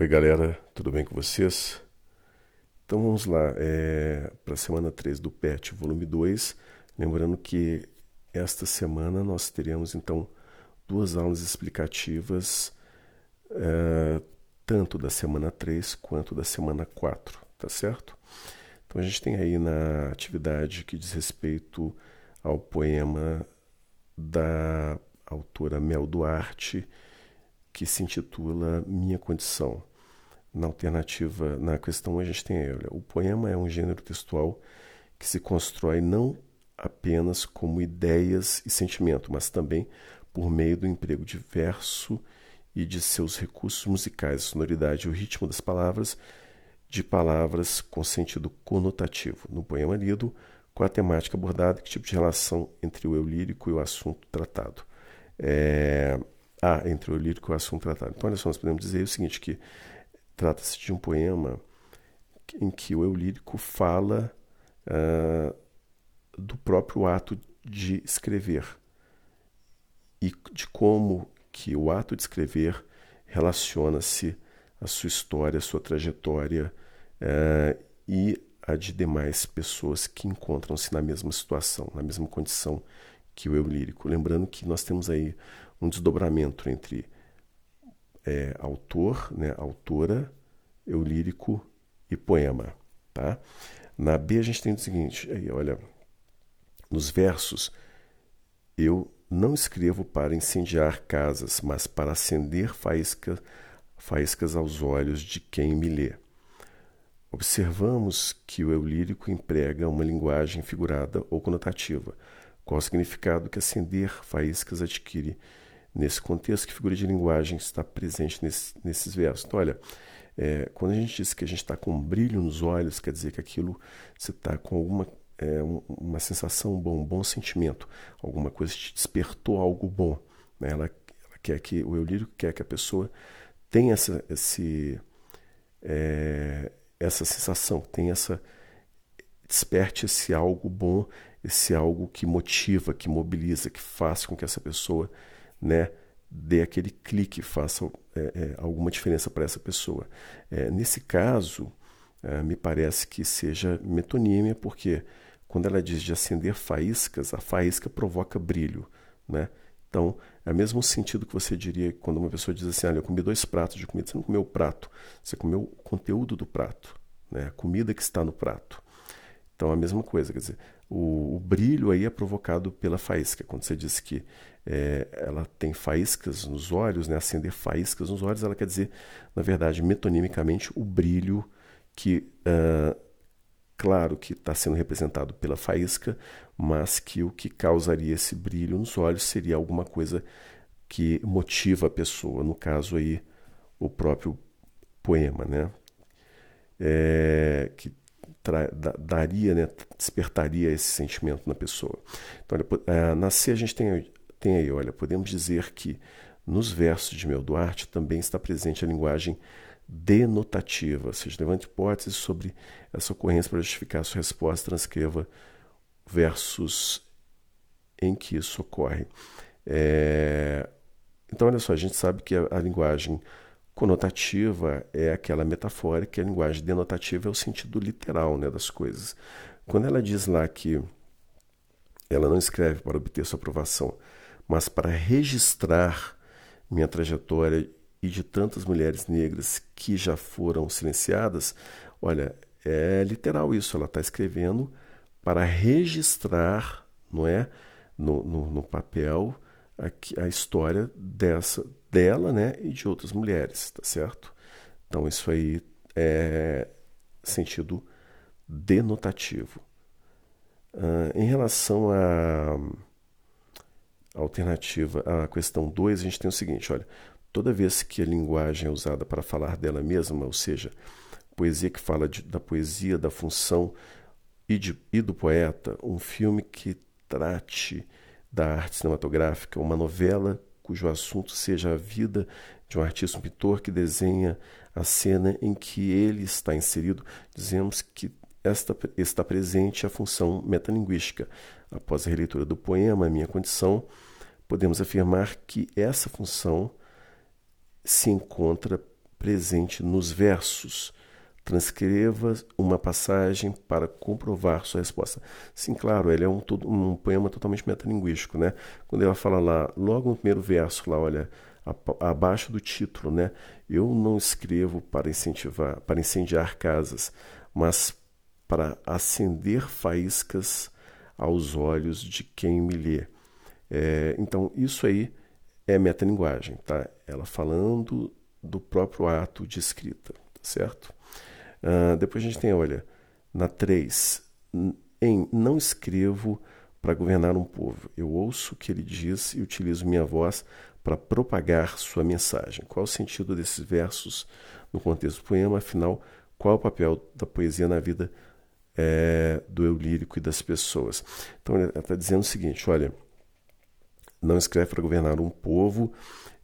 Oi, galera, tudo bem com vocês? Então vamos lá, é, para a semana 3 do PET, volume 2. Lembrando que esta semana nós teremos então duas aulas explicativas, é, tanto da semana 3 quanto da semana 4, tá certo? Então a gente tem aí na atividade que diz respeito ao poema da autora Mel Duarte, que se intitula Minha Condição. Na alternativa, na questão a gente tem olha, o poema é um gênero textual que se constrói não apenas como ideias e sentimento, mas também por meio do emprego de verso e de seus recursos musicais, sonoridade e o ritmo das palavras, de palavras com sentido conotativo. No poema lido, qual a temática abordada, que tipo de relação entre o eu lírico e o assunto tratado. É... Ah, entre o eu lírico e o assunto tratado. Então, olha só, nós podemos dizer o seguinte, que Trata-se de um poema em que o eu lírico fala uh, do próprio ato de escrever e de como que o ato de escrever relaciona-se à sua história, à sua trajetória uh, e a de demais pessoas que encontram-se na mesma situação, na mesma condição que o eu lírico. Lembrando que nós temos aí um desdobramento entre é, autor, né, autora, eu lírico e poema. Tá? Na B a gente tem o seguinte, aí, olha, nos versos, eu não escrevo para incendiar casas, mas para acender faísca, faíscas aos olhos de quem me lê. Observamos que o eu lírico emprega uma linguagem figurada ou conotativa. Qual o significado que acender faíscas adquire Nesse contexto, que figura de linguagem está presente nesse, nesses versos? Então, olha, é, quando a gente diz que a gente está com um brilho nos olhos, quer dizer que aquilo você está com alguma é, uma sensação bom, um bom sentimento, alguma coisa te despertou algo bom. Né? Ela, ela, quer que o eu lírico quer que a pessoa tenha essa, esse, é, essa sensação, tenha essa desperte esse algo bom, esse algo que motiva, que mobiliza, que faz com que essa pessoa né, dê aquele clique, faça é, é, alguma diferença para essa pessoa. É, nesse caso, é, me parece que seja metonímia, porque quando ela diz de acender faíscas, a faísca provoca brilho. Né? Então, é o mesmo sentido que você diria quando uma pessoa diz assim: Olha, eu comi dois pratos de comida. Você não comeu o prato, você comeu o conteúdo do prato, né? a comida que está no prato. Então, a mesma coisa, quer dizer, o, o, brilho aí é provocado pela faísca. Quando você diz que é, ela tem faíscas nos olhos, né, acender faíscas nos olhos, ela quer dizer, na verdade, metonimicamente, o brilho que, uh, claro, que está sendo representado pela faísca, mas que o que causaria esse brilho nos olhos seria alguma coisa que motiva a pessoa, no caso aí, o próprio poema, né? É, que daria, né, despertaria esse sentimento na pessoa. Então, olha, é, na C a gente tem, tem aí, olha, podemos dizer que nos versos de Mel Duarte também está presente a linguagem denotativa, ou seja, levante hipóteses sobre essa ocorrência para justificar a sua resposta, transcreva versos em que isso ocorre. É... Então, olha só, a gente sabe que a, a linguagem Conotativa é aquela metafórica, a linguagem denotativa é o sentido literal né, das coisas. Quando ela diz lá que ela não escreve para obter sua aprovação, mas para registrar minha trajetória e de tantas mulheres negras que já foram silenciadas, olha, é literal isso, ela está escrevendo para registrar, não é, no, no, no papel, a, a história dessa dela, né, e de outras mulheres, tá certo? Então isso aí é sentido denotativo. Uh, em relação à alternativa, à questão 2, a gente tem o seguinte, olha, toda vez que a linguagem é usada para falar dela mesma, ou seja, poesia que fala de, da poesia, da função e, de, e do poeta, um filme que trate da arte cinematográfica, uma novela cujo assunto seja a vida de um artista, um pintor que desenha a cena em que ele está inserido, dizemos que esta, está presente a função metalinguística. Após a releitura do poema Minha Condição, podemos afirmar que essa função se encontra presente nos versos. Transcreva uma passagem para comprovar sua resposta. Sim, claro, ele é um, um poema totalmente metalinguístico, né? Quando ela fala lá, logo no primeiro verso, lá, olha, abaixo do título, né? Eu não escrevo para incentivar, para incendiar casas, mas para acender faíscas aos olhos de quem me lê. É, então, isso aí é metalinguagem, tá? Ela falando do próprio ato de escrita, certo? Uh, depois a gente tem, olha, na 3, em não escrevo para governar um povo. Eu ouço o que ele diz e utilizo minha voz para propagar sua mensagem. Qual o sentido desses versos no contexto do poema? Afinal, qual é o papel da poesia na vida é, do eu lírico e das pessoas? Então, ele está dizendo o seguinte: olha, não escreve para governar um povo,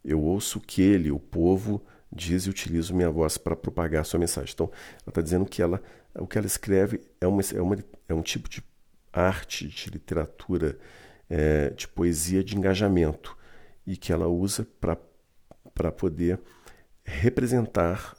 eu ouço o que ele, o povo, diz e utilizo minha voz para propagar sua mensagem. Então, ela está dizendo que ela, o que ela escreve é, uma, é, uma, é um tipo de arte, de literatura, é, de poesia de engajamento e que ela usa para poder representar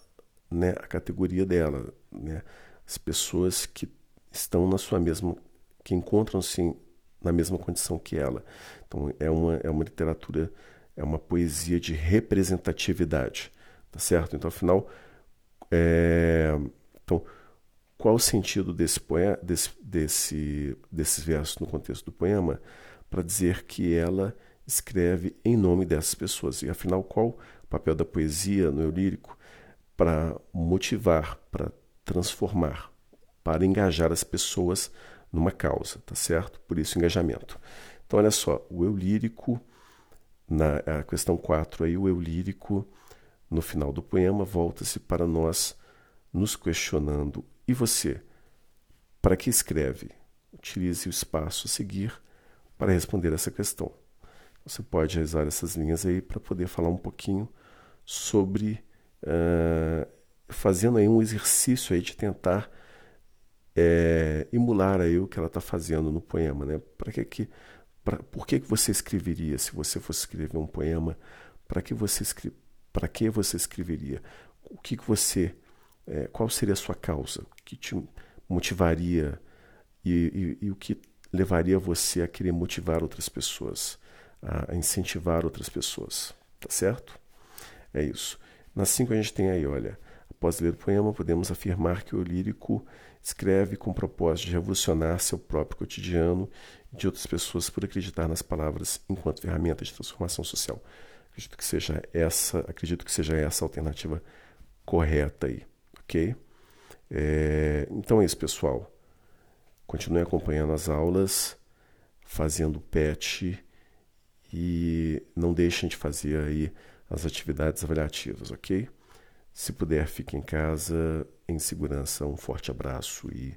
né, a categoria dela, né, as pessoas que estão na sua mesma, que encontram-se na mesma condição que ela. Então é uma, é uma literatura, é uma poesia de representatividade, tá certo? Então afinal, é, então qual o sentido desse poema, desse, desse, desses versos no contexto do poema? Para dizer que ela escreve em nome dessas pessoas. E afinal, qual o papel da poesia no eu lírico? Para motivar, para transformar, para engajar as pessoas numa causa, tá certo? Por isso, engajamento. Então, olha só, o eu lírico, na a questão 4 aí, o eu lírico, no final do poema, volta-se para nós nos questionando. E você? Para que escreve? Utilize o espaço a seguir para responder essa questão. Você pode usar essas linhas aí para poder falar um pouquinho sobre uh, fazendo aí um exercício aí de tentar é, emular aí o que ela está fazendo no poema, né? Para que que, pra, por que que você escreveria se você fosse escrever um poema? Para que você para que você escreveria? O que que você, é, qual seria a sua causa? O que te motivaria e, e, e o que levaria você a querer motivar outras pessoas? a incentivar outras pessoas. Tá certo? É isso. Na 5 a gente tem aí, olha, após ler o poema, podemos afirmar que o lírico escreve com o propósito de revolucionar seu próprio cotidiano e de outras pessoas por acreditar nas palavras enquanto ferramenta de transformação social. Acredito que seja essa, acredito que seja essa a alternativa correta aí, ok? É, então é isso, pessoal. Continue acompanhando as aulas, fazendo PET e não deixem de fazer aí as atividades avaliativas, ok? Se puder, fique em casa em segurança. Um forte abraço e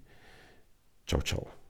tchau, tchau.